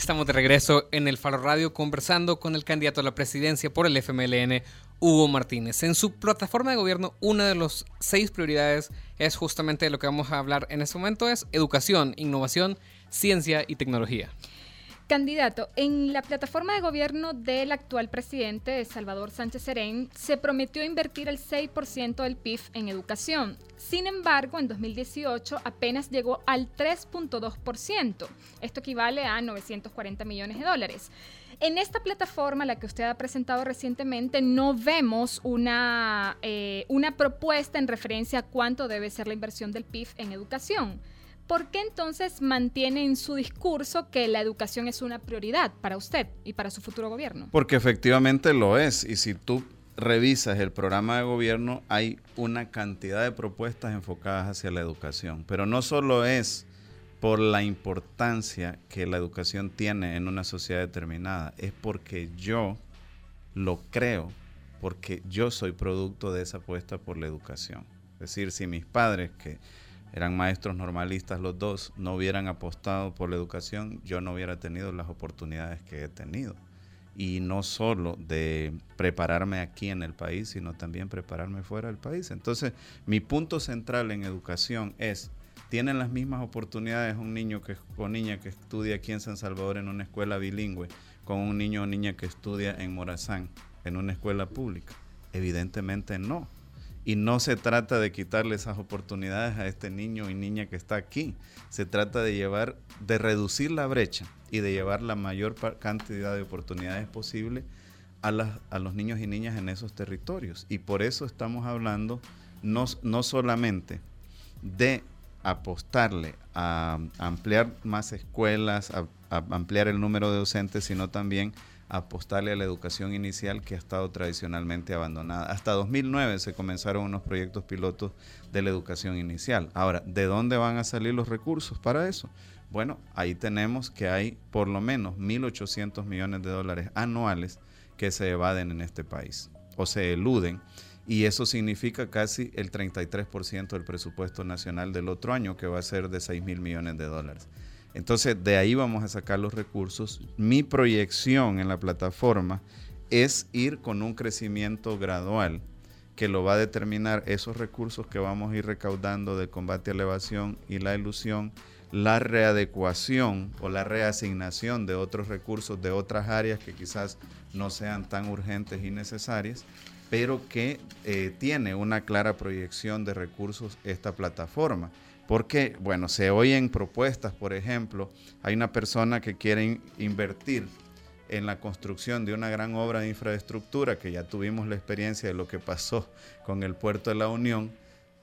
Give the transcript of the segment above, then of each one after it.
Estamos de regreso en el Faro Radio conversando con el candidato a la presidencia por el FMLN, Hugo Martínez. En su plataforma de gobierno, una de las seis prioridades es justamente lo que vamos a hablar en este momento, es educación, innovación, ciencia y tecnología. Candidato, en la plataforma de gobierno del actual presidente, Salvador Sánchez Serén, se prometió invertir el 6% del PIB en educación. Sin embargo, en 2018 apenas llegó al 3.2%. Esto equivale a 940 millones de dólares. En esta plataforma, la que usted ha presentado recientemente, no vemos una, eh, una propuesta en referencia a cuánto debe ser la inversión del PIB en educación. ¿Por qué entonces mantiene en su discurso que la educación es una prioridad para usted y para su futuro gobierno? Porque efectivamente lo es. Y si tú revisas el programa de gobierno, hay una cantidad de propuestas enfocadas hacia la educación. Pero no solo es por la importancia que la educación tiene en una sociedad determinada, es porque yo lo creo, porque yo soy producto de esa apuesta por la educación. Es decir, si mis padres que eran maestros normalistas los dos, no hubieran apostado por la educación, yo no hubiera tenido las oportunidades que he tenido. Y no solo de prepararme aquí en el país, sino también prepararme fuera del país. Entonces, mi punto central en educación es, ¿tienen las mismas oportunidades un niño que, o niña que estudia aquí en San Salvador en una escuela bilingüe con un niño o niña que estudia en Morazán en una escuela pública? Evidentemente no. Y no se trata de quitarle esas oportunidades a este niño y niña que está aquí. Se trata de llevar, de reducir la brecha y de llevar la mayor cantidad de oportunidades posible a, a los niños y niñas en esos territorios. Y por eso estamos hablando no, no solamente de apostarle a ampliar más escuelas, a ampliar el número de docentes, sino también apostarle a la educación inicial que ha estado tradicionalmente abandonada. Hasta 2009 se comenzaron unos proyectos pilotos de la educación inicial. Ahora, ¿de dónde van a salir los recursos para eso? Bueno, ahí tenemos que hay por lo menos 1.800 millones de dólares anuales que se evaden en este país o se eluden. Y eso significa casi el 33% del presupuesto nacional del otro año, que va a ser de 6 mil millones de dólares. Entonces, de ahí vamos a sacar los recursos. Mi proyección en la plataforma es ir con un crecimiento gradual que lo va a determinar esos recursos que vamos a ir recaudando del combate a la evasión y la ilusión, la readecuación o la reasignación de otros recursos de otras áreas que quizás no sean tan urgentes y necesarias, pero que eh, tiene una clara proyección de recursos esta plataforma. Porque, bueno, se oyen propuestas, por ejemplo, hay una persona que quiere invertir en la construcción de una gran obra de infraestructura, que ya tuvimos la experiencia de lo que pasó con el puerto de la Unión,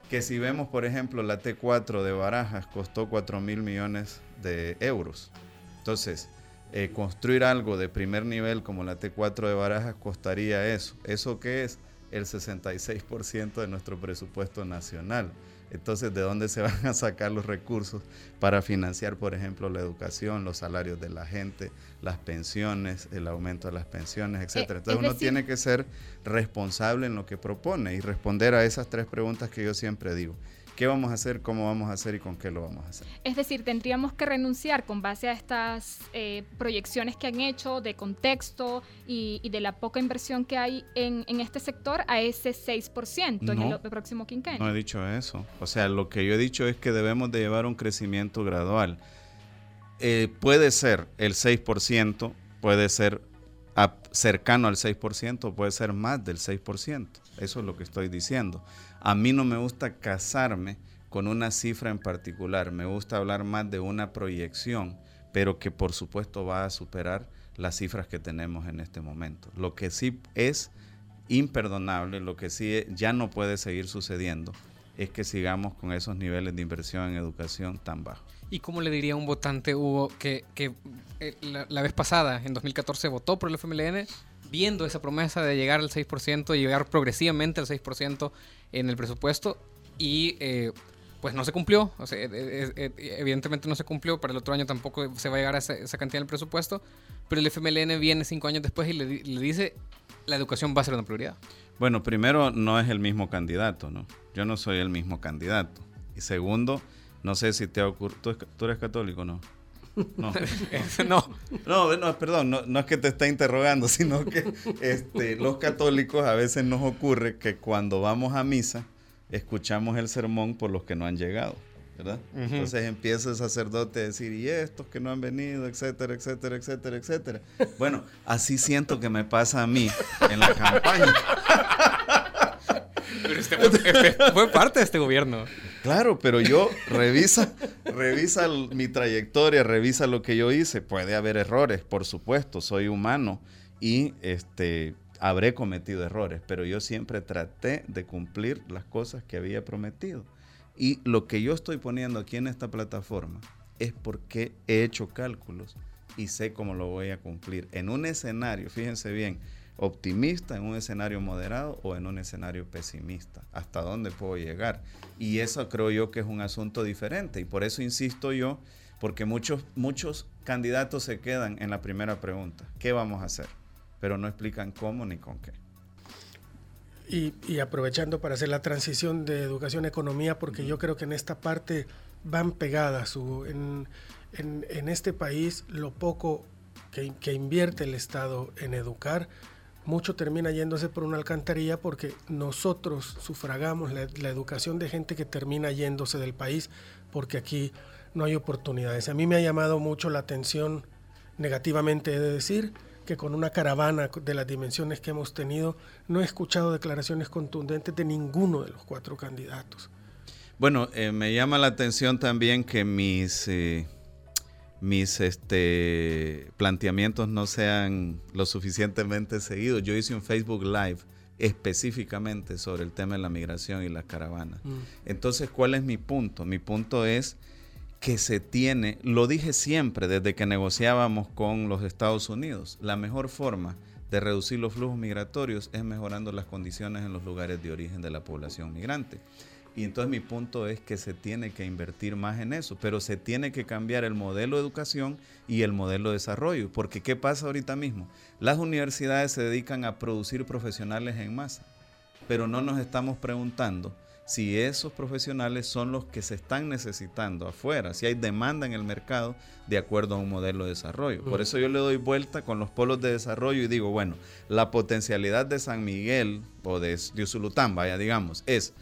que si vemos, por ejemplo, la T4 de Barajas costó 4 mil millones de euros. Entonces, eh, construir algo de primer nivel como la T4 de Barajas costaría eso. ¿Eso qué es? El 66% de nuestro presupuesto nacional. Entonces, ¿de dónde se van a sacar los recursos para financiar, por ejemplo, la educación, los salarios de la gente, las pensiones, el aumento de las pensiones, etcétera? Eh, Entonces, uno tiene que ser responsable en lo que propone y responder a esas tres preguntas que yo siempre digo qué vamos a hacer, cómo vamos a hacer y con qué lo vamos a hacer. Es decir, tendríamos que renunciar con base a estas eh, proyecciones que han hecho de contexto y, de la poca inversión que hay en, este sector a ese 6% en el, próximo quinquenio. No he dicho eso. O sea, lo que yo he dicho es que debemos de llevar un crecimiento gradual. Eh, puede ser el 6%, puede ser cercano al 6%, puede ser más del 6%. Eso es lo que estoy diciendo. A mí no me gusta casarme con una cifra en particular, me gusta hablar más de una proyección, pero que por supuesto va a superar las cifras que tenemos en este momento. Lo que sí es imperdonable, lo que sí ya no puede seguir sucediendo, es que sigamos con esos niveles de inversión en educación tan bajos. ¿Y cómo le diría a un votante, Hugo, que, eh, la, vez pasada, en 2014, votó por el FMLN, viendo esa promesa de llegar al 6% y llegar progresivamente al 6% en el presupuesto y eh, pues no se cumplió, eh, evidentemente no se cumplió, para el otro año tampoco se va a llegar a esa, cantidad en el presupuesto, pero el FMLN viene cinco años después y le, le dice la educación va a ser una prioridad. Bueno, primero no es el mismo candidato, ¿no? Yo no soy el mismo candidato. Y segundo, no sé si te ha ocurrido. ¿Tú, eres católico no? No, no. no. no, perdón, no, es que te está interrogando, sino que este, los católicos a veces nos ocurre que cuando vamos a misa, escuchamos el sermón por los que no han llegado. ¿verdad? Entonces empieza el sacerdote a decir, y estos que no han venido, etcétera, etcétera, etcétera, etcétera. Bueno, así siento que me pasa a mí en la campaña. Pero este fue, fue parte de este gobierno. Claro, pero yo revisa, revisa mi trayectoria, revisa lo que yo hice. Puede haber errores, por supuesto, soy humano y este habré cometido errores, pero yo siempre traté de cumplir las cosas que había prometido. Y lo que yo estoy poniendo aquí en esta plataforma es porque he hecho cálculos y sé cómo lo voy a cumplir. En un escenario, fíjense bien, optimista, en un escenario moderado o en un escenario pesimista. ¿Hasta dónde puedo llegar? Y eso creo yo que es un asunto diferente. Y por eso insisto yo, porque muchos, muchos candidatos se quedan en la primera pregunta, ¿qué vamos a hacer? Pero no explican cómo ni con qué. Y, aprovechando para hacer la transición de educación a economía, porque yo creo que en esta parte van pegadas. en, en, este país, lo poco que, que invierte el Estado en educar, mucho termina yéndose por una alcantarilla porque nosotros sufragamos la, educación de gente que termina yéndose del país porque aquí no hay oportunidades. A mí me ha llamado mucho la atención negativamente, he de decir, que con una caravana de las dimensiones que hemos tenido, no he escuchado declaraciones contundentes de ninguno de los cuatro candidatos. Bueno, eh, me llama la atención también que mis... Eh, mis este, planteamientos no sean lo suficientemente seguidos. Yo hice un Facebook Live específicamente sobre el tema de la migración y la caravana. Mm. Entonces, ¿cuál es mi punto? Mi punto es que se tiene, lo dije siempre desde que negociábamos con los Estados Unidos, la mejor forma de reducir los flujos migratorios es mejorando las condiciones en los lugares de origen de la población migrante. Y entonces mi punto es que se tiene que invertir más en eso, pero se tiene que cambiar el modelo de educación y el modelo de desarrollo. Porque ¿qué pasa ahorita mismo? Las universidades se dedican a producir profesionales en masa, pero no nos estamos preguntando si esos profesionales son los que se están necesitando afuera, si hay demanda en el mercado de acuerdo a un modelo de desarrollo. Por eso yo le doy vuelta con los polos de desarrollo y digo, bueno, la potencialidad de San Miguel o de, de Usulután, vaya, digamos, es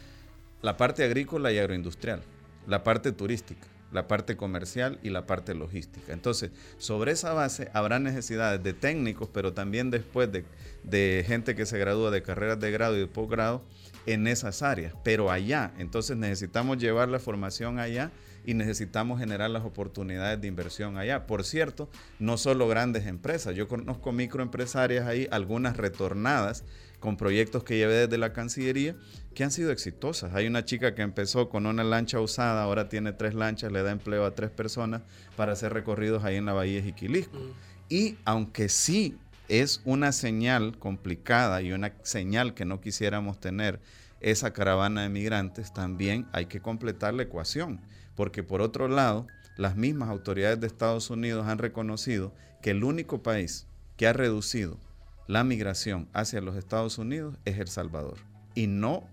la parte agrícola y agroindustrial, la parte turística, la parte comercial y la parte logística. Entonces, sobre esa base habrá necesidades de técnicos, pero también después de, gente que se gradúa de carreras de grado y de posgrado en esas áreas, pero allá. Entonces necesitamos llevar la formación allá y necesitamos generar las oportunidades de inversión allá. Por cierto, no solo grandes empresas, yo conozco microempresarias ahí, algunas retornadas con proyectos que llevé desde la Cancillería que han sido exitosas. Hay una chica que empezó con una lancha usada, ahora tiene tres lanchas, le da empleo a tres personas para hacer recorridos ahí en la Bahía de Jiquilisco. Mm. Y aunque sí es una señal complicada y una señal que no quisiéramos tener esa caravana de migrantes, también hay que completar la ecuación, porque por otro lado, las mismas autoridades de Estados Unidos han reconocido que el único país que ha reducido la migración hacia los Estados Unidos es El Salvador. Y no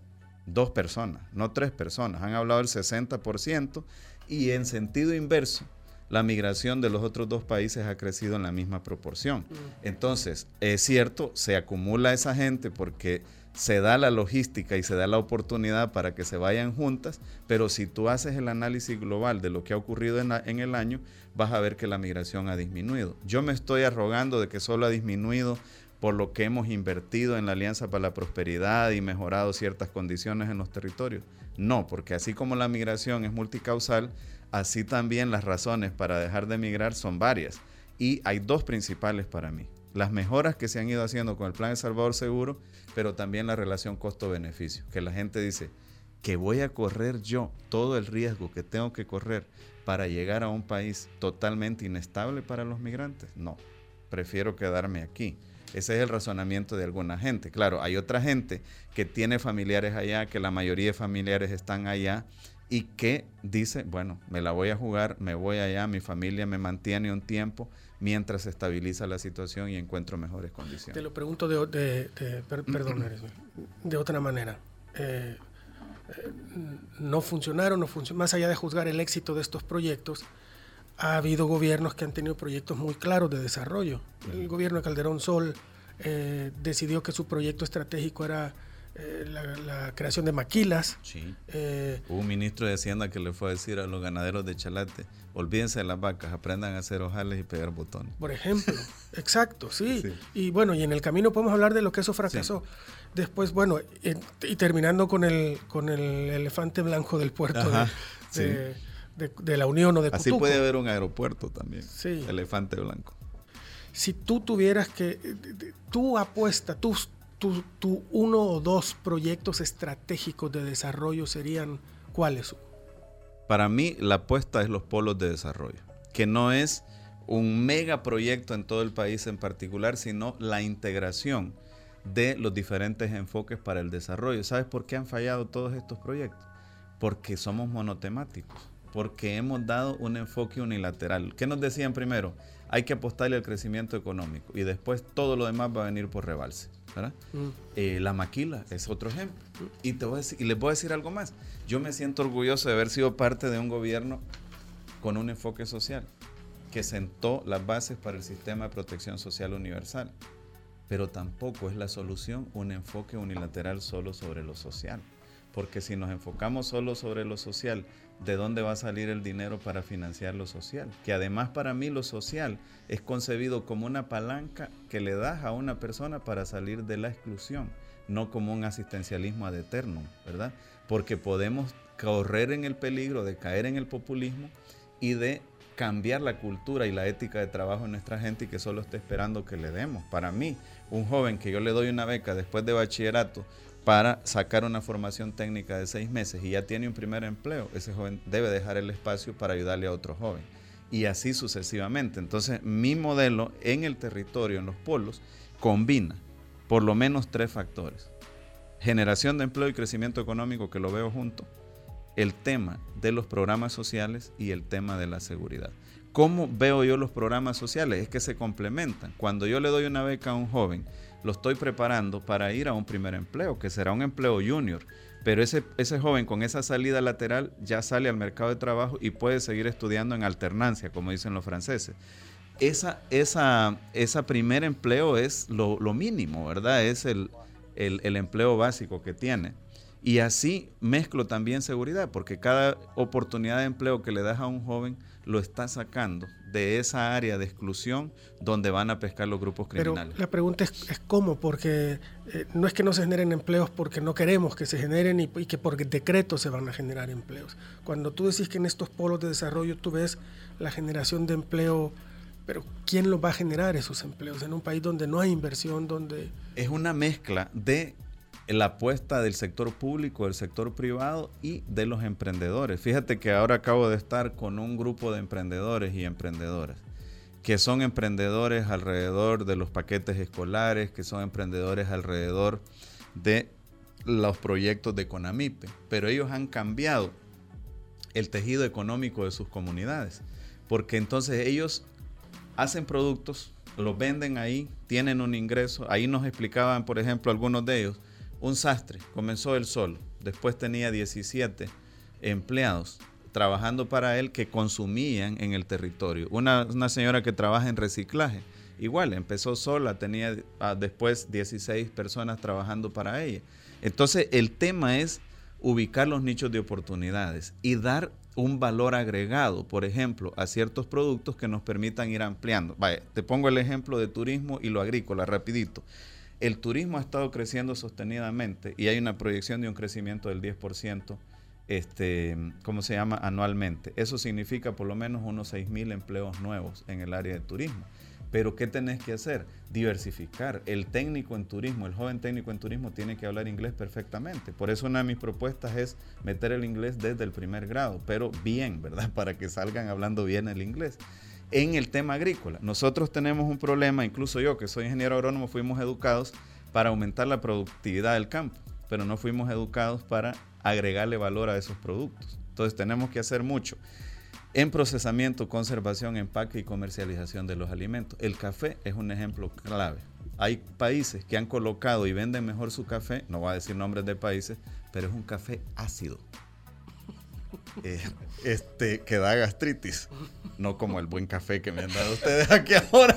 dos personas, no tres personas. Han hablado del 60% y en sentido inverso, la migración de los otros dos países ha crecido en la misma proporción. Mm. Entonces, es cierto, se acumula esa gente porque se da la logística y se da la oportunidad para que se vayan juntas, pero si tú haces el análisis global de lo que ha ocurrido en, en, el año, vas a ver que la migración ha disminuido. Yo me estoy arrogando de que solo ha disminuido por lo que hemos invertido en la Alianza para la Prosperidad y mejorado ciertas condiciones en los territorios. No, porque así como la migración es multicausal, así también las razones para dejar de migrar son varias. Y hay dos principales para mí. Las mejoras que se han ido haciendo con el Plan de Salvador Seguro, pero también la relación costo-beneficio, que la gente dice que voy a correr yo todo el riesgo que tengo que correr para llegar a un país totalmente inestable para los migrantes. No, prefiero quedarme aquí. Ese es el razonamiento de alguna gente. Claro, hay otra gente que tiene familiares allá, que la mayoría de familiares están allá y que dice, bueno, me la voy a jugar, me voy allá, mi familia me mantiene un tiempo mientras se estabiliza la situación y encuentro mejores condiciones. Te lo pregunto de, perdón, de otra manera. Eh, eh, no funcionaron, no funcionaron, más allá de juzgar el éxito de estos proyectos, ha habido gobiernos que han tenido proyectos muy claros de desarrollo. El gobierno de Calderón Sol eh, decidió que su proyecto estratégico era eh, la, creación de maquilas. Sí. Eh, Hubo un ministro de Hacienda que le fue a decir a los ganaderos de Chalate, olvídense de las vacas, aprendan a hacer ojales y pegar botones. Por ejemplo, exacto, sí. Y bueno, y en el camino podemos hablar de lo que eso fracasó. Después, bueno, y terminando con el, con el elefante blanco del puerto de, de, la Unión o de Así puede haber un aeropuerto también, sí. elefante blanco. Si tú tuvieras que, tu apuesta, tus tu, uno o dos proyectos estratégicos de desarrollo serían cuáles? Para mí la apuesta es los polos de desarrollo, que no es un megaproyecto en todo el país en particular, sino la integración de los diferentes enfoques para el desarrollo. ¿Sabes por qué han fallado todos estos proyectos? Porque somos monotemáticos, porque hemos dado un enfoque unilateral. ¿Qué nos decían primero? Hay que apostarle al crecimiento económico y después todo lo demás va a venir por rebalse. Mm. Eh, la maquila es otro ejemplo. Y, te voy a y les voy a decir algo más. Yo me siento orgulloso de haber sido parte de un gobierno con un enfoque social, que sentó las bases para el sistema de protección social universal. Pero tampoco es la solución un enfoque unilateral solo sobre lo social. Porque si nos enfocamos solo sobre lo social de dónde va a salir el dinero para financiar lo social. Que además para mí lo social es concebido como una palanca que le das a una persona para salir de la exclusión, no como un asistencialismo ad eternum, ¿verdad? Porque podemos correr en el peligro de caer en el populismo y de cambiar la cultura y la ética de trabajo en nuestra gente y que solo esté esperando que le demos. Para mí, un joven que yo le doy una beca después de bachillerato para sacar una formación técnica de seis meses y ya tiene un primer empleo, ese joven debe dejar el espacio para ayudarle a otro joven. Y así sucesivamente. Entonces, mi modelo en el territorio, en los polos, combina por lo menos tres factores. Generación de empleo y crecimiento económico, que lo veo junto, el tema de los programas sociales y el tema de la seguridad. ¿Cómo veo yo los programas sociales? Es que se complementan. Cuando yo le doy una beca a un joven, lo estoy preparando para ir a un primer empleo, que será un empleo junior. Pero ese, ese joven con esa salida lateral ya sale al mercado de trabajo y puede seguir estudiando en alternancia, como dicen los franceses. Esa, esa, esa primer empleo es lo, mínimo, ¿verdad? Es el, el empleo básico que tiene. Y así mezclo también seguridad, porque cada oportunidad de empleo que le das a un joven lo está sacando de esa área de exclusión donde van a pescar los grupos criminales. Pero la pregunta es, cómo, porque eh, no es que no se generen empleos porque no queremos que se generen y, que por decreto se van a generar empleos. Cuando tú decís que en estos polos de desarrollo tú ves la generación de empleo, pero ¿quién los va a generar esos empleos en un país donde no hay inversión, donde... Es una mezcla de la apuesta del sector público, del sector privado y de los emprendedores. Fíjate que ahora acabo de estar con un grupo de emprendedores y emprendedoras que son emprendedores alrededor de los paquetes escolares, que son emprendedores alrededor de los proyectos de Conamipe, pero ellos han cambiado el tejido económico de sus comunidades, porque entonces ellos hacen productos, los venden ahí, tienen un ingreso, ahí nos explicaban, por ejemplo, algunos de ellos, un sastre, comenzó él solo, después tenía 17 empleados trabajando para él que consumían en el territorio. Una, señora que trabaja en reciclaje, igual, empezó sola, tenía ah, después 16 personas trabajando para ella. Entonces el tema es ubicar los nichos de oportunidades y dar un valor agregado, por ejemplo, a ciertos productos que nos permitan ir ampliando. Vaya, te pongo el ejemplo de turismo y lo agrícola, rapidito el turismo ha estado creciendo sostenidamente y hay una proyección de un crecimiento del 10%, este, ¿cómo se llama? Anualmente. Eso significa por lo menos unos 6 mil empleos nuevos en el área de turismo. Pero ¿qué tenés que hacer? Diversificar. El técnico en turismo, el joven técnico en turismo tiene que hablar inglés perfectamente. Por eso una de mis propuestas es meter el inglés desde el primer grado, pero bien, ¿verdad? Para que salgan hablando bien el inglés en el tema agrícola. Nosotros tenemos un problema, incluso yo que soy ingeniero agrónomo, fuimos educados para aumentar la productividad del campo, pero no fuimos educados para agregarle valor a esos productos. Entonces tenemos que hacer mucho en procesamiento, conservación, empaque y comercialización de los alimentos. El café es un ejemplo clave. Hay países que han colocado y venden mejor su café, no voy a decir nombres de países, pero es un café ácido. eh, este, que da gastritis. No como el buen café que me han dado ustedes aquí ahora.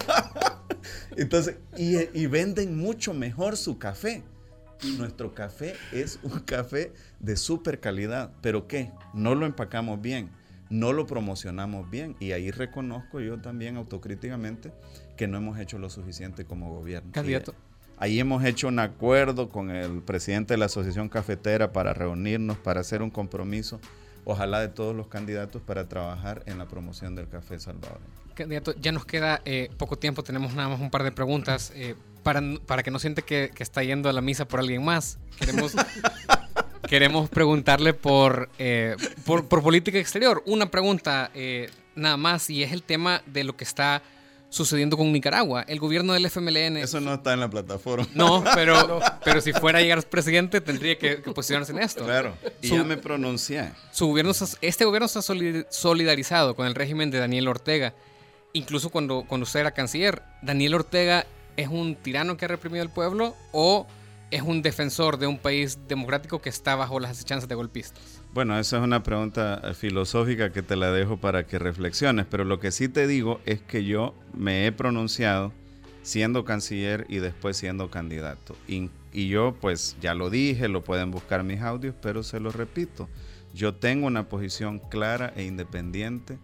Entonces, y, y venden mucho mejor su café. Y nuestro café es un café de súper calidad. ¿Pero qué? No lo empacamos bien, no lo promocionamos bien. Y ahí reconozco yo también autocríticamente que no hemos hecho lo suficiente como gobierno. Candidato. ahí hemos hecho un acuerdo con el presidente de la Asociación Cafetera para reunirnos, para hacer un compromiso, ojalá de todos los candidatos, para trabajar en la promoción del café salvadoreño. Candidato, ya nos queda eh, poco tiempo, tenemos nada más un par de preguntas. Eh, para, para que no siente que, que, está yendo a la misa por alguien más, queremos, queremos preguntarle por, eh, por, por, política exterior. Una pregunta nada más, y es el tema de lo que está sucediendo con Nicaragua. El gobierno del FMLN... Eso no está en la plataforma. No, pero, pero si fuera a llegar presidente tendría que, que posicionarse en esto. Claro, y su, ya me pronuncié. Su gobierno, este gobierno se ha solidarizado con el régimen de Daniel Ortega. Incluso cuando, cuando usted era canciller, Daniel Ortega es un tirano que ha reprimido al pueblo o es un defensor de un país democrático que está bajo las acechanzas de golpistas? Bueno, esa es una pregunta filosófica que te la dejo para que reflexiones, pero lo que sí te digo es que yo me he pronunciado siendo canciller y después siendo candidato. Y, yo pues ya lo dije, lo pueden buscar mis audios, pero se lo repito, yo tengo una posición clara e independiente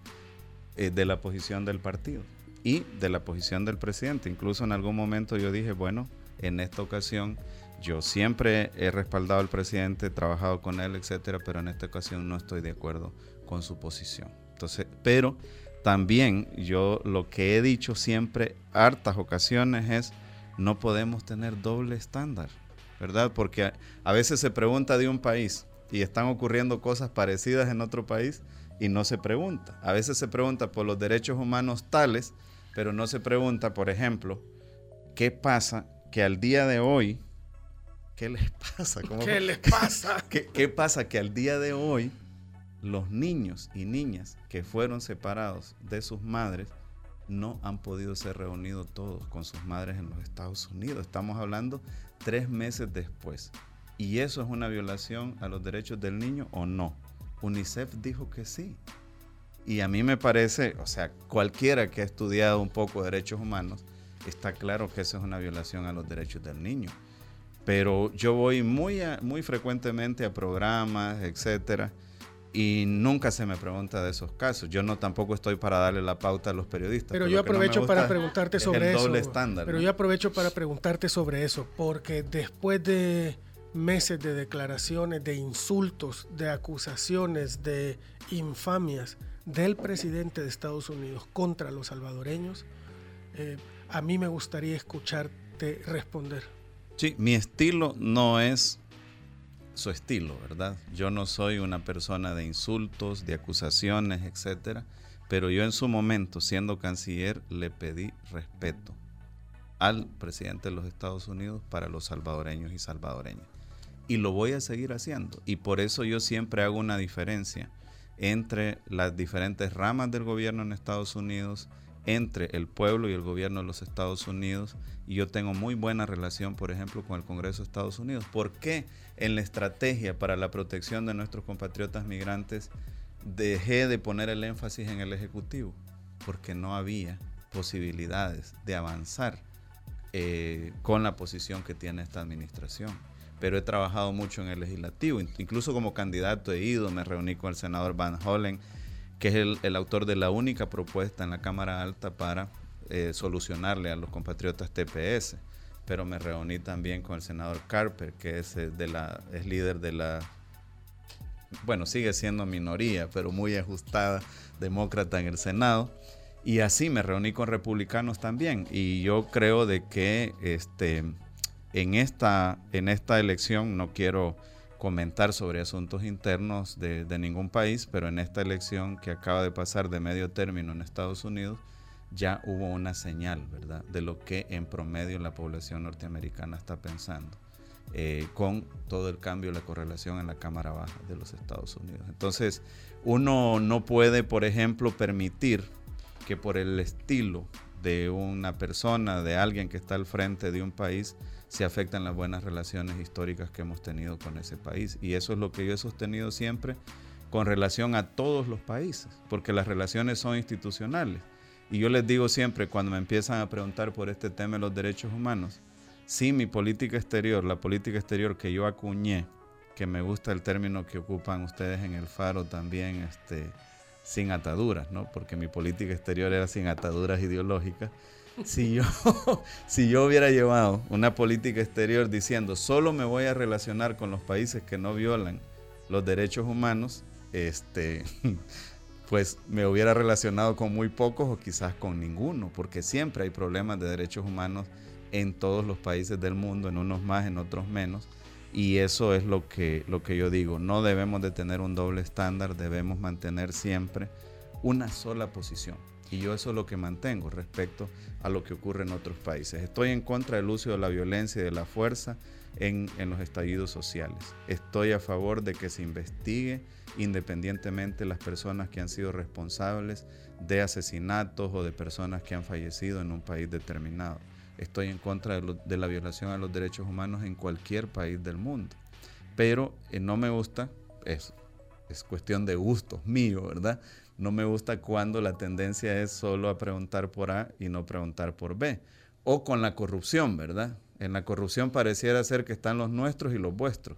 eh, de la posición del partido y de la posición del presidente. Incluso en algún momento yo dije, bueno, en esta ocasión yo siempre he respaldado al presidente, he trabajado con él, etcétera, pero en esta ocasión no estoy de acuerdo con su posición. Entonces, pero también yo lo que he dicho siempre, hartas ocasiones, es no podemos tener doble estándar, ¿verdad? Porque a, a veces se pregunta de un país y están ocurriendo cosas parecidas en otro país y no se pregunta. A veces se pregunta por los derechos humanos tales, pero no se pregunta, por ejemplo, ¿qué pasa que al día de hoy, ¿qué les pasa? ¿Cómo, ¿Qué les pasa? ¿Qué, ¿Qué, pasa que al día de hoy los niños y niñas que fueron separados de sus madres no han podido ser reunidos todos con sus madres en los Estados Unidos? Estamos hablando tres meses después. ¿Y eso es una violación a los derechos del niño o no? UNICEF dijo que sí. Y a mí me parece, o sea, cualquiera que ha estudiado un poco derechos humanos, está claro que eso es una violación a los derechos del niño. Pero yo voy muy, a, muy frecuentemente a programas, etcétera, y nunca se me pregunta de esos casos. Yo no tampoco estoy para darle la pauta a los periodistas. Pero yo aprovecho no para preguntarte sobre el eso. Estándar, pero ¿no? yo aprovecho para preguntarte sobre eso, porque después de meses de declaraciones, de insultos, de acusaciones, de infamias del presidente de Estados Unidos contra los salvadoreños, eh, a mí me gustaría escucharte responder. Sí, mi estilo no es su estilo, ¿verdad? Yo no soy una persona de insultos, de acusaciones, etcétera, pero yo en su momento, siendo canciller, le pedí respeto al presidente de los Estados Unidos para los salvadoreños y salvadoreñas. Y lo voy a seguir haciendo. Y por eso yo siempre hago una diferencia entre las diferentes ramas del gobierno en Estados Unidos, entre el pueblo y el gobierno de los Estados Unidos. Y yo tengo muy buena relación, por ejemplo, con el Congreso de Estados Unidos. ¿Por qué en la estrategia para la protección de nuestros compatriotas migrantes dejé de poner el énfasis en el Ejecutivo? Porque no había posibilidades de avanzar eh, con la posición que tiene esta administración pero he trabajado mucho en el legislativo, incluso como candidato he ido, me reuní con el senador Van Hollen, que es el, el autor de la única propuesta en la Cámara Alta para eh, solucionarle a los compatriotas TPS, pero me reuní también con el senador Carper, que es, eh, de la, es líder de la, bueno, sigue siendo minoría, pero muy ajustada, demócrata en el Senado. Y así me reuní con republicanos también. Y yo creo de que este, en esta, en esta elección no quiero comentar sobre asuntos internos de, ningún país, pero en esta elección que acaba de pasar de medio término en Estados Unidos, ya hubo una señal, ¿verdad?, de lo que en promedio la población norteamericana está pensando, eh, con todo el cambio, la correlación en la Cámara Baja de los Estados Unidos. Entonces, uno no puede, por ejemplo, permitir que por el estilo de una persona, de alguien que está al frente de un país, se afectan las buenas relaciones históricas que hemos tenido con ese país. Y eso es lo que yo he sostenido siempre con relación a todos los países, porque las relaciones son institucionales. Y yo les digo siempre cuando me empiezan a preguntar por este tema de los derechos humanos, sí, mi política exterior, la política exterior que yo acuñé, que me gusta el término que ocupan ustedes en el Faro también, este, sin ataduras, ¿no? Porque mi política exterior era sin ataduras ideológicas. Si yo, si yo hubiera llevado una política exterior diciendo solo me voy a relacionar con los países que no violan los derechos humanos, este, pues me hubiera relacionado con muy pocos o quizás con ninguno, porque siempre hay problemas de derechos humanos en todos los países del mundo, en unos más, en otros menos. Y eso es lo que, lo que yo digo, no debemos de tener un doble estándar, debemos mantener siempre una sola posición. Y yo eso es lo que mantengo respecto a lo que ocurre en otros países. Estoy en contra del uso de la violencia y de la fuerza en, en los estallidos sociales. Estoy a favor de que se investigue independientemente las personas que han sido responsables de asesinatos o de personas que han fallecido en un país determinado estoy en contra de, la violación a los derechos humanos en cualquier país del mundo. Pero eh, no me gusta, es, es cuestión de gustos mío, ¿verdad? No me gusta cuando la tendencia es solo a preguntar por A y no preguntar por B. O con la corrupción, ¿verdad? En la corrupción pareciera ser que están los nuestros y los vuestros.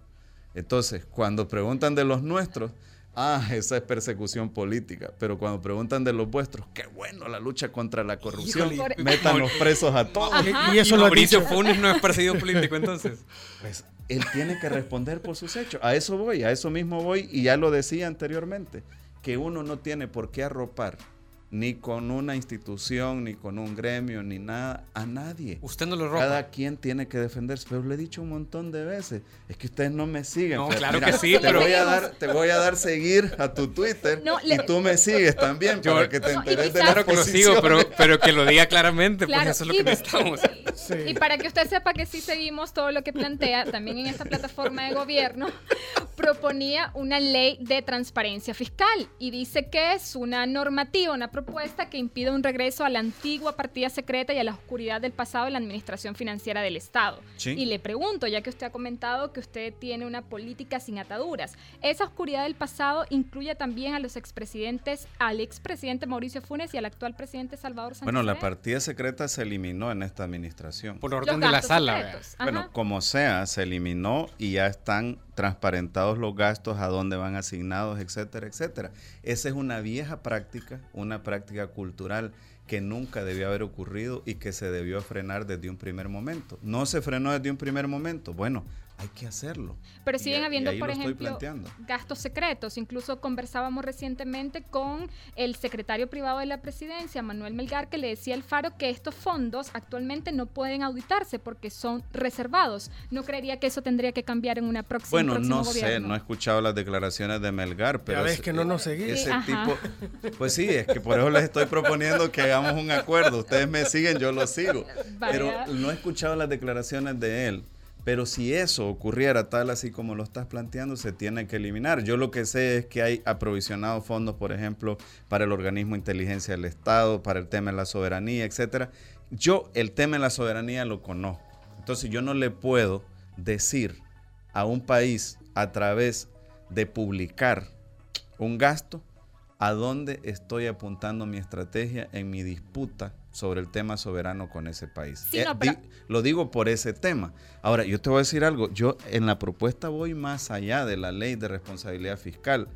Entonces, cuando preguntan de los nuestros, Ah, esa es persecución política. Pero cuando preguntan de los vuestros, qué bueno la lucha contra la corrupción. Metan los presos a todos. Y eso lo Mauricio Funes no es perseguido político entonces. Pues él tiene que responder por sus hechos. A eso voy, a eso mismo voy. Y ya lo decía anteriormente, que uno no tiene por qué arropar ni con una institución, ni con un gremio, ni nada, a nadie. Usted no lo roba. Cada quien tiene que defenderse, pero le he dicho un montón de veces, es que ustedes no me siguen. No, claro que sí, te pero... Voy a dar, te voy a dar seguir a tu Twitter y tú me sigues también para que te enteres de la Claro que lo sigo, pero, pero que lo diga claramente, porque eso es lo que necesitamos. Y para que usted sepa que sí seguimos todo lo que plantea, también en esta plataforma de gobierno, proponía una ley de transparencia fiscal y dice que es una normativa, una propuesta que impide un regreso a la antigua partida secreta y a la oscuridad del pasado de la administración financiera del Estado. Y le pregunto, ya que usted ha comentado que usted tiene una política sin ataduras, ¿esa oscuridad del pasado incluye también a los expresidentes, al expresidente Mauricio Funes y al actual presidente Salvador Sánchez? Bueno, la partida secreta se eliminó en esta administración. Por orden de la sala. Bueno, como sea, se eliminó y ya están transparentados los gastos, a dónde van asignados, etcétera, etcétera. Esa es una vieja práctica, una práctica cultural que nunca debió haber ocurrido y que se debió frenar desde un primer momento. No se frenó desde un primer momento. Bueno, hay que hacerlo. Pero siguen habiendo, por ejemplo, gastos secretos. Incluso conversábamos recientemente con el secretario privado de la presidencia, Manuel Melgar, que le decía al Faro que estos fondos actualmente no pueden auditarse porque son reservados. ¿No creería que eso tendría que cambiar en una próxima Bueno, no sé, no he escuchado las declaraciones de Melgar, pero... Ya ves que no nos seguís. Ese tipo... Pues sí, es que por eso les estoy proponiendo que hagamos un acuerdo. Ustedes me siguen, yo lo sigo. Pero no he escuchado las declaraciones de él. Pero si eso ocurriera tal así como lo estás planteando, se tiene que eliminar. Yo lo que sé es que hay aprovisionados fondos, por ejemplo, para el organismo inteligencia del Estado, para el tema de la soberanía, etcétera. Yo el tema de la soberanía lo conozco. Entonces yo no le puedo decir a un país a través de publicar un gasto a dónde estoy apuntando mi estrategia en mi disputa sobre el tema soberano con ese país. Eh, lo digo por ese tema. Ahora, yo te voy a decir algo, yo en la propuesta voy más allá de la ley de responsabilidad fiscal.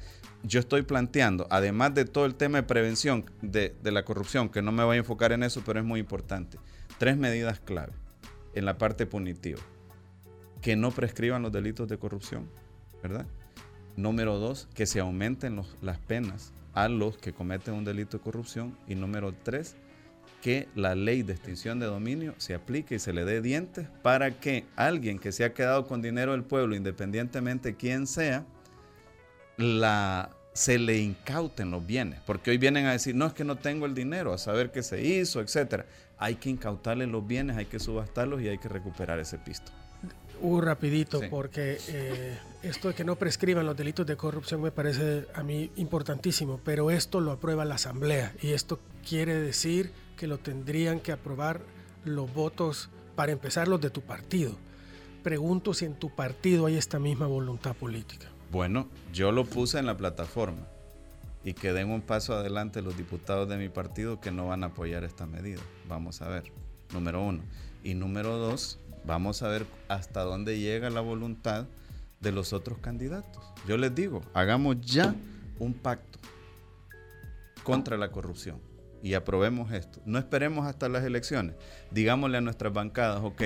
Yo estoy planteando, además de todo el tema de prevención de, de la corrupción, que no me voy a enfocar en eso, pero es muy importante, tres medidas clave en la parte punitiva. Que no prescriban los delitos de corrupción, ¿verdad? Número dos, que se aumenten las penas a los que cometen un delito de corrupción. Y número tres, que la ley de extinción de dominio se aplique y se le dé dientes para que alguien que se ha quedado con dinero del pueblo, independientemente quién sea, la, se le incauten los bienes. Porque hoy vienen a decir, no es que no tengo el dinero, a saber qué se hizo, etc. Hay que incautarle los bienes, hay que subastarlos y hay que recuperar ese pisto. Uh, rapidito, porque eh, esto de que no prescriban los delitos de corrupción me parece a mí importantísimo, pero esto lo aprueba la Asamblea y esto quiere decir que lo tendrían que aprobar los votos, para empezar, los de tu partido. Pregunto si en tu partido hay esta misma voluntad política. Bueno, yo lo puse en la plataforma y que den un paso adelante los diputados de mi partido que no van a apoyar esta medida. Vamos a ver, número uno. Y número dos, vamos a ver hasta dónde llega la voluntad de los otros candidatos. Yo les digo, hagamos ya un pacto contra la corrupción y aprobemos esto. No esperemos hasta las elecciones. Digámosle a nuestras bancadas, ok,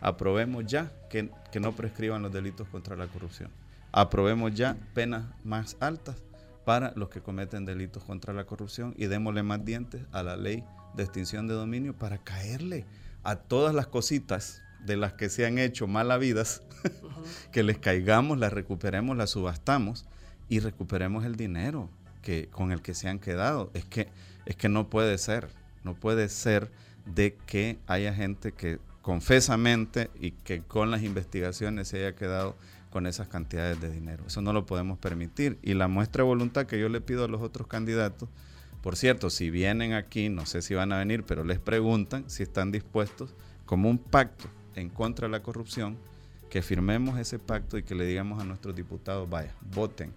aprobemos ya que, que no prescriban los delitos contra la corrupción. Aprobemos ya penas más altas para los que cometen delitos contra la corrupción y démosle más dientes a la ley de extinción de dominio para caerle a todas las cositas de las que se han hecho malavidas, que les caigamos, las recuperemos, las subastamos y recuperemos el dinero que, con el que se han quedado. Es que, es que no puede ser, no puede ser de que haya gente que confesamente y que con las investigaciones se haya quedado con esas cantidades de dinero. Eso no lo podemos permitir. Y la muestra de voluntad que yo le pido a los otros candidatos, por cierto, si vienen aquí, no sé si van a venir, pero les preguntan si están dispuestos, como un pacto en contra de la corrupción, que firmemos ese pacto y que le digamos a nuestros diputados, vaya, voten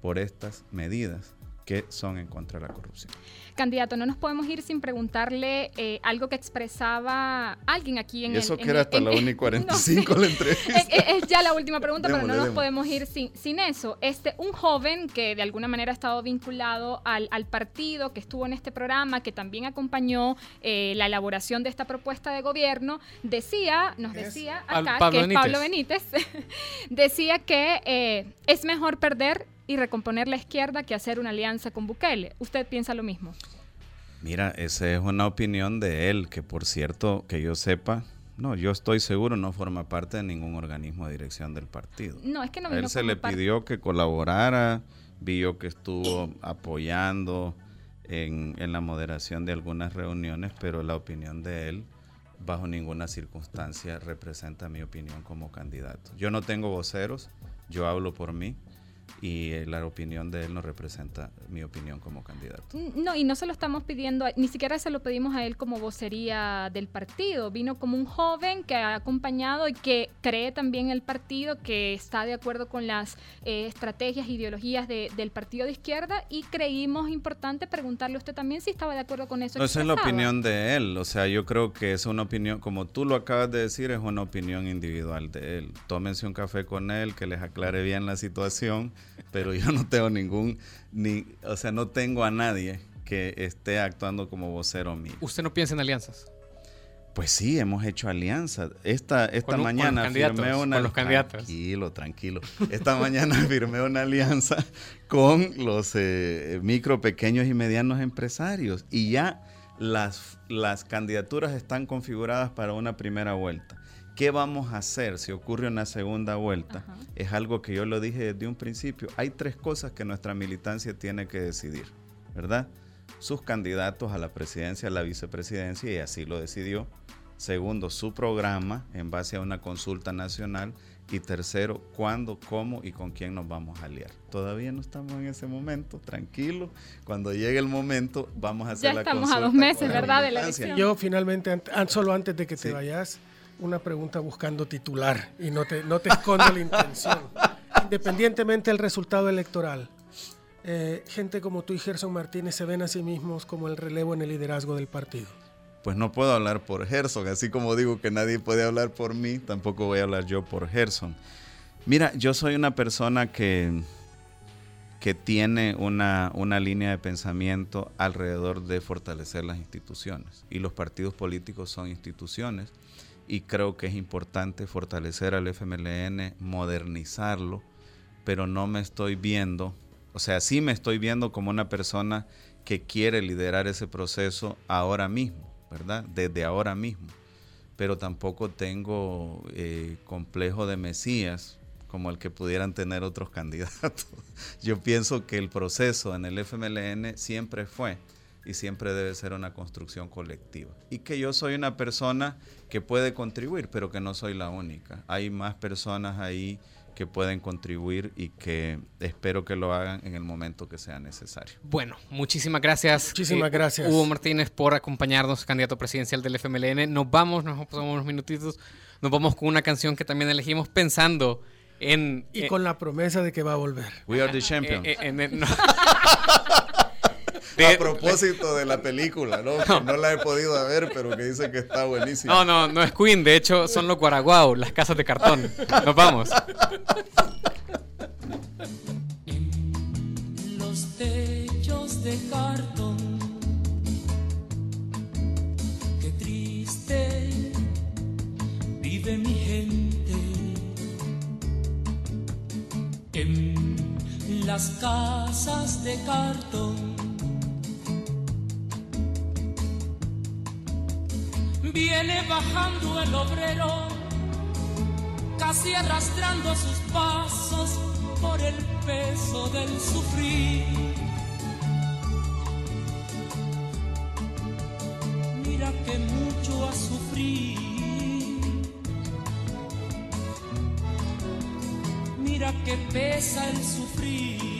por estas medidas que son en contra de la corrupción. Candidato, no nos podemos ir sin preguntarle eh, algo que expresaba alguien aquí en y eso el... que era hasta la 1 y 45 la entrevista. Es, es, ya la última pregunta, démosle, pero no nos podemos ir sin, sin eso. Este, un joven que de alguna manera ha estado vinculado al, al partido, que estuvo en este programa, que también acompañó eh, la elaboración de esta propuesta de gobierno, decía, nos decía acá, Pablo que es Benítez. Pablo Benítez, decía que eh, es mejor perder y recomponer la izquierda que hacer una alianza con Bukele. ¿Usted piensa lo mismo? Mira, esa es una opinión de él, que por cierto, que yo sepa, no, yo estoy seguro no forma parte de ningún organismo de dirección del partido. No, es que no A él se le pidió que colaborara, vio que estuvo apoyando en, en la moderación de algunas reuniones, pero la opinión de él bajo ninguna circunstancia representa mi opinión como candidato. Yo no tengo voceros, yo hablo por mí y la opinión de él no representa mi opinión como candidato. No, y no se lo estamos pidiendo, ni siquiera se lo pedimos a él como vocería del partido. Vino como un joven que ha acompañado y que cree también el partido, que está de acuerdo con las eh, estrategias, ideologías de, del partido de izquierda y creímos importante preguntarle a usted también si estaba de acuerdo con eso. No, esa es la opinión de él, o sea, yo creo que es una opinión, como tú lo acabas de decir, es una opinión individual de él. Tómense un café con él, que les aclare bien la situación pero yo no tengo ningún, ni, o sea, no tengo a nadie que esté actuando como vocero mío. ¿Usted no piensa en alianzas? Pues sí, hemos hecho alianzas. Esta, esta mañana con firmé una... Con los candidatos. Tranquilo, tranquilo. Esta mañana firmé una alianza con los eh, micro, pequeños y medianos empresarios y ya las, las candidaturas están configuradas para una primera vuelta. ¿Qué vamos a hacer si ocurre una segunda vuelta? Ajá. Es algo que yo lo dije desde un principio. Hay tres cosas que nuestra militancia tiene que decidir, ¿verdad? Sus candidatos a la presidencia, a la vicepresidencia, y así lo decidió. Segundo, su programa en base a una consulta nacional. Y tercero, cuándo, cómo y con quién nos vamos a aliar. Todavía no estamos en ese momento, tranquilo. Cuando llegue el momento, vamos a hacer ya la estamos consulta. a dos meses, ¿verdad? De la elección. Yo finalmente, solo antes de que te vayas, una pregunta buscando titular y no te, no te escondo la intención. Independientemente del resultado electoral, eh, gente como tú y Gerson Martínez se ven a sí mismos como el relevo en el liderazgo del partido. Pues no puedo hablar por Gerson, así como digo que nadie puede hablar por mí, tampoco voy a hablar yo por Gerson. Mira, yo soy una persona que, que tiene una, una línea de pensamiento alrededor de fortalecer las instituciones y los partidos políticos son instituciones y creo que es importante fortalecer al FMLN, modernizarlo, pero no me estoy viendo, o sea, sí me estoy viendo como una persona que quiere liderar ese proceso ahora mismo, ¿verdad? Desde ahora mismo, pero tampoco tengo eh, complejo de Mesías como el que pudieran tener otros candidatos. Yo pienso que el proceso en el FMLN siempre fue y siempre debe ser una construcción colectiva. Y que yo soy una persona que puede contribuir, pero que no soy la única. Hay más personas ahí que pueden contribuir y que espero que lo hagan en el momento que sea necesario. Bueno, muchísimas gracias. Muchísimas eh, gracias. Hugo Martínez por acompañarnos, candidato presidencial del FMLN. Nos vamos, nos pasamos unos minutitos, nos vamos con una canción que también elegimos pensando En, Y eh, con la promesa de que va a volver. We are the champions. eh, eh, no. a propósito de la película, ¿no? Que no la he podido ver, pero que dice que está buenísima. No, no, no es Queen, de hecho son los Guaraguao, las casas de cartón. Nos vamos. los techos de cartón. Qué triste vive mi gente en las casas de cartón. Viene bajando el obrero, casi arrastrando sus pasos por el peso del sufrir. Mira que mucho a sufrir. Mira que pesa el sufrir.